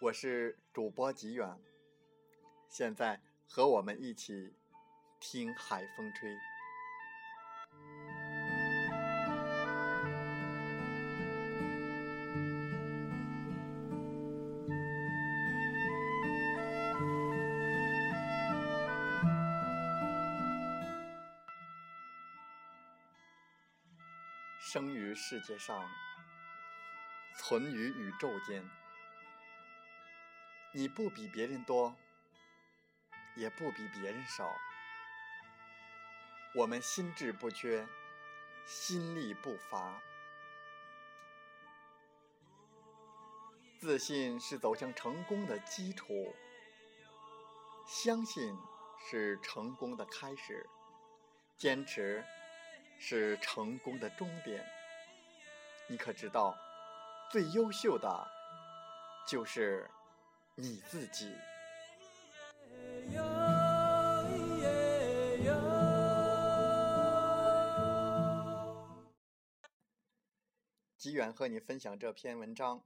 我是主播吉远，现在和我们一起听海风吹。生于世界上，存于宇宙间。你不比别人多，也不比别人少。我们心智不缺，心力不乏。自信是走向成功的基础，相信是成功的开始，坚持是成功的终点。你可知道，最优秀的就是。你自己。吉远和你分享这篇文章，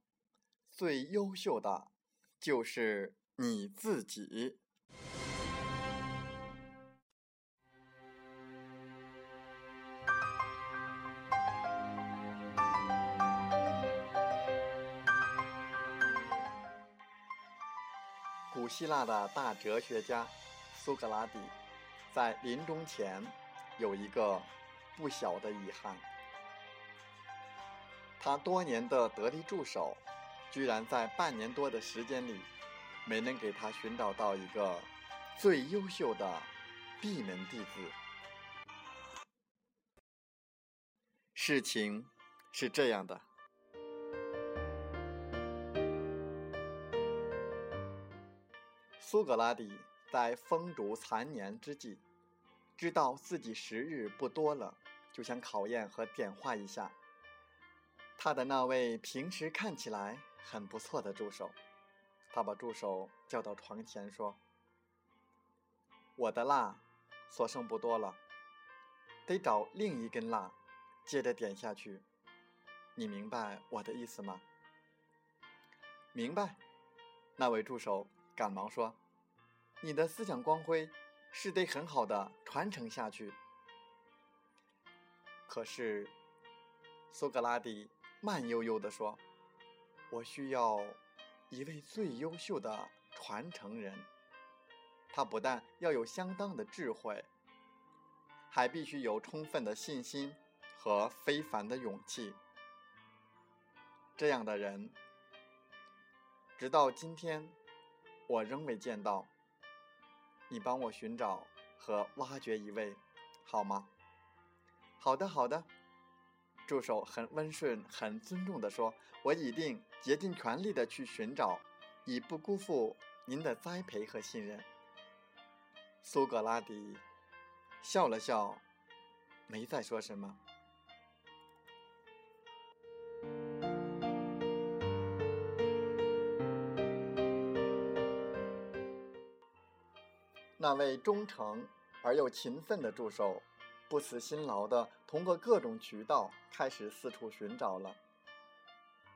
最优秀的就是你自己。希腊的大哲学家苏格拉底，在临终前有一个不小的遗憾：他多年的得力助手，居然在半年多的时间里，没能给他寻找到一个最优秀的闭门弟子。事情是这样的。苏格拉底在风烛残年之际，知道自己时日不多了，就想考验和点化一下他的那位平时看起来很不错的助手。他把助手叫到床前说：“我的蜡所剩不多了，得找另一根蜡，接着点下去。你明白我的意思吗？”“明白。”那位助手赶忙说。你的思想光辉是得很好的传承下去。可是，苏格拉底慢悠悠地说：“我需要一位最优秀的传承人。他不但要有相当的智慧，还必须有充分的信心和非凡的勇气。这样的人，直到今天，我仍未见到。”你帮我寻找和挖掘一位，好吗？好的，好的。助手很温顺、很尊重地说：“我一定竭尽全力的去寻找，以不辜负您的栽培和信任。”苏格拉底笑了笑，没再说什么。那位忠诚而又勤奋的助手，不辞辛劳地通过各种渠道开始四处寻找了。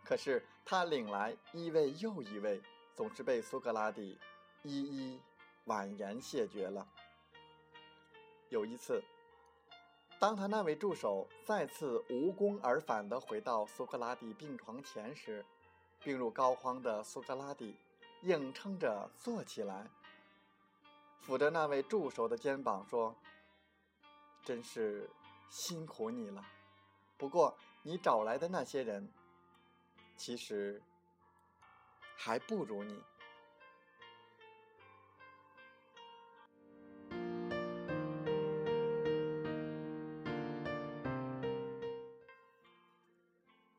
可是他领来一位又一位，总是被苏格拉底一一婉言谢绝了。有一次，当他那位助手再次无功而返地回到苏格拉底病床前时，病入膏肓的苏格拉底硬撑着坐起来。抚着那位助手的肩膀说：“真是辛苦你了。不过你找来的那些人，其实还不如你。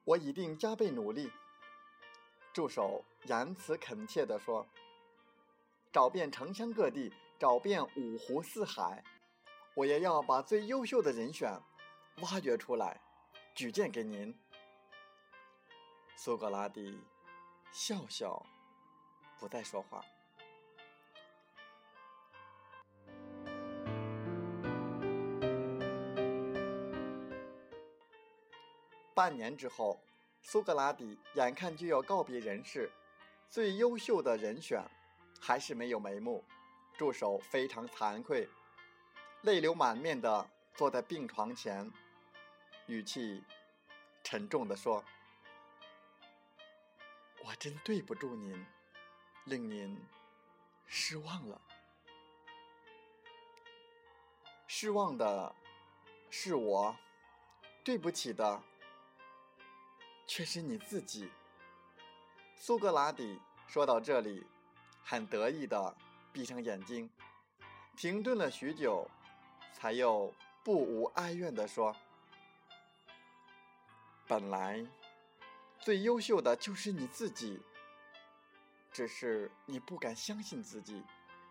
我一定加倍努力。”助手言辞恳切地说。找遍城乡各地，找遍五湖四海，我也要把最优秀的人选挖掘出来，举荐给您。苏格拉底笑笑，不再说话。半年之后，苏格拉底眼看就要告别人世，最优秀的人选还是没有眉目。助手非常惭愧，泪流满面的坐在病床前，语气沉重的说：“我真对不住您，令您失望了。失望的是我，对不起的。”却是你自己。苏格拉底说到这里，很得意的闭上眼睛，停顿了许久，才又不无哀怨的说：“本来最优秀的就是你自己，只是你不敢相信自己，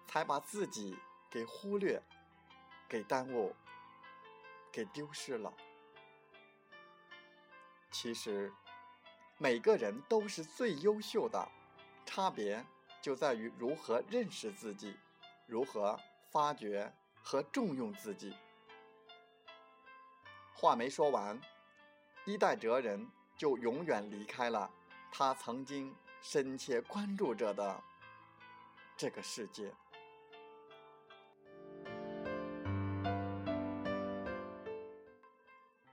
才把自己给忽略、给耽误、给丢失了。其实。”每个人都是最优秀的，差别就在于如何认识自己，如何发掘和重用自己。话没说完，一代哲人就永远离开了他曾经深切关注着的这个世界。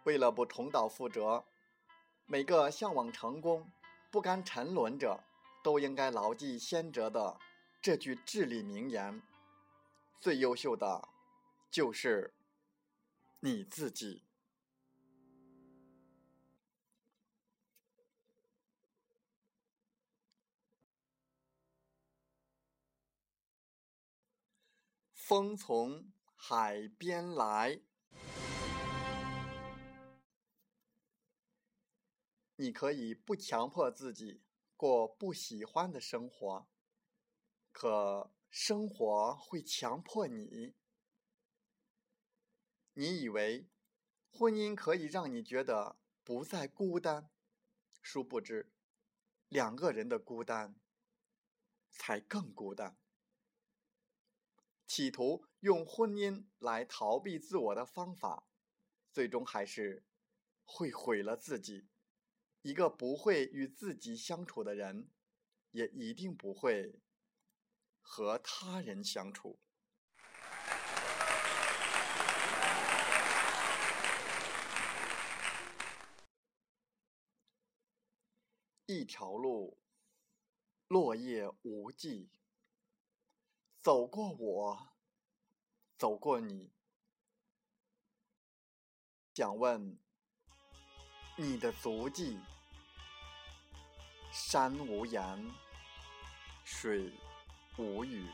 为了不重蹈覆辙。每个向往成功、不甘沉沦者，都应该牢记先哲的这句至理名言：“最优秀的，就是你自己。”风从海边来。你可以不强迫自己过不喜欢的生活，可生活会强迫你。你以为婚姻可以让你觉得不再孤单，殊不知，两个人的孤单才更孤单。企图用婚姻来逃避自我的方法，最终还是会毁了自己。一个不会与自己相处的人，也一定不会和他人相处。一条路，落叶无际。走过我，走过你，想问你的足迹。山无言，水无语。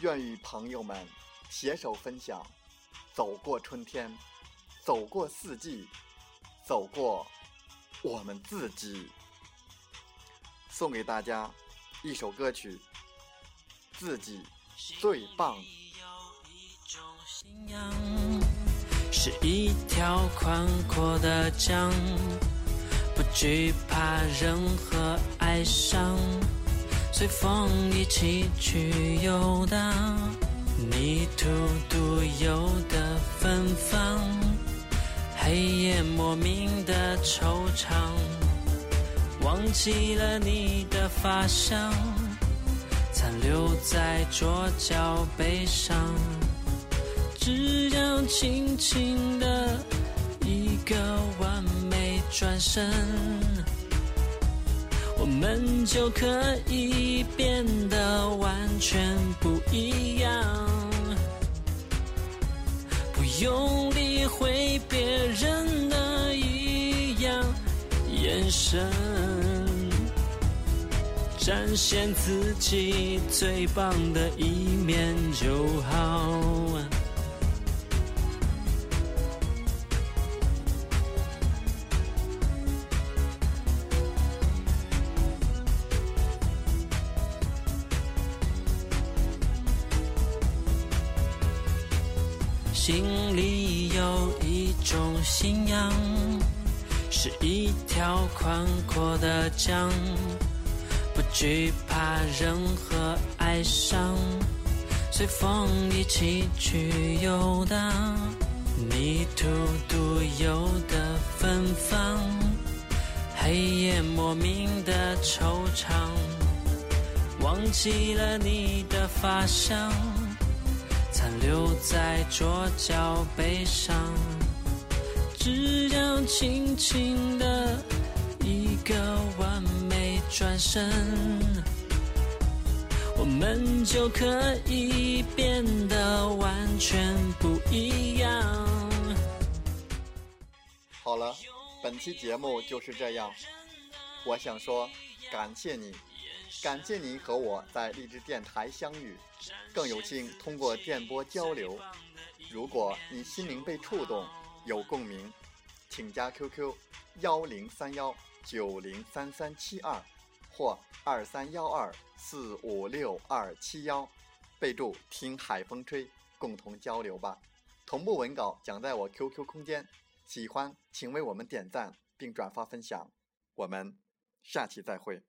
愿与朋友们携手分享，走过春天，走过四季，走过我们自己。送给大家一首歌曲，《自己最棒》。是一条宽阔的江。不惧怕任何哀伤，随风一起去游荡，泥土独有的芬芳，黑夜莫名的惆怅，忘记了你的发香，残留在桌角悲伤，只要轻轻的一个吻。转身，我们就可以变得完全不一样。不用理会别人的异样眼神，展现自己最棒的一面就好。心里有一种信仰，是一条宽阔的江，不惧怕任何哀伤，随风一起去游荡，迷途独有的芬芳，黑夜莫名的惆怅，忘记了你的发香。残留在桌角悲伤，只要轻轻的一个完美转身，我们就可以变得完全不一样。好了，本期节目就是这样。我想说，感谢你。感谢您和我在励志电台相遇，更有幸通过电波交流。如果你心灵被触动，有共鸣，请加 QQ 幺零三幺九零三三七二或二三幺二四五六二七幺，备注“听海风吹”，共同交流吧。同步文稿讲在我 QQ 空间，喜欢请为我们点赞并转发分享。我们下期再会。